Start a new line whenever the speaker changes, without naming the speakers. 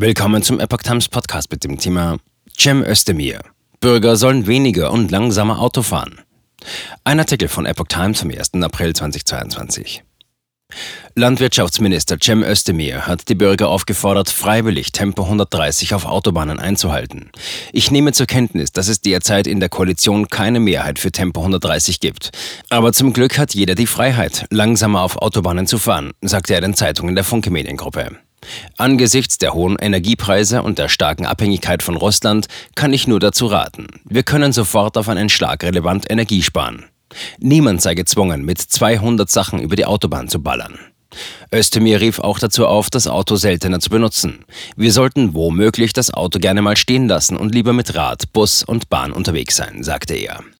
Willkommen zum Epoch Times Podcast mit dem Thema Cem Özdemir. Bürger sollen weniger und langsamer Auto fahren. Ein Artikel von Epoch Times vom 1. April 2022. Landwirtschaftsminister Cem Özdemir hat die Bürger aufgefordert, freiwillig Tempo 130 auf Autobahnen einzuhalten. Ich nehme zur Kenntnis, dass es derzeit in der Koalition keine Mehrheit für Tempo 130 gibt. Aber zum Glück hat jeder die Freiheit, langsamer auf Autobahnen zu fahren, sagte er den Zeitungen der Funke Mediengruppe. Angesichts der hohen Energiepreise und der starken Abhängigkeit von Russland kann ich nur dazu raten. Wir können sofort auf einen Schlag relevant Energie sparen. Niemand sei gezwungen, mit 200 Sachen über die Autobahn zu ballern. Özdemir rief auch dazu auf, das Auto seltener zu benutzen. Wir sollten womöglich das Auto gerne mal stehen lassen und lieber mit Rad, Bus und Bahn unterwegs sein, sagte er.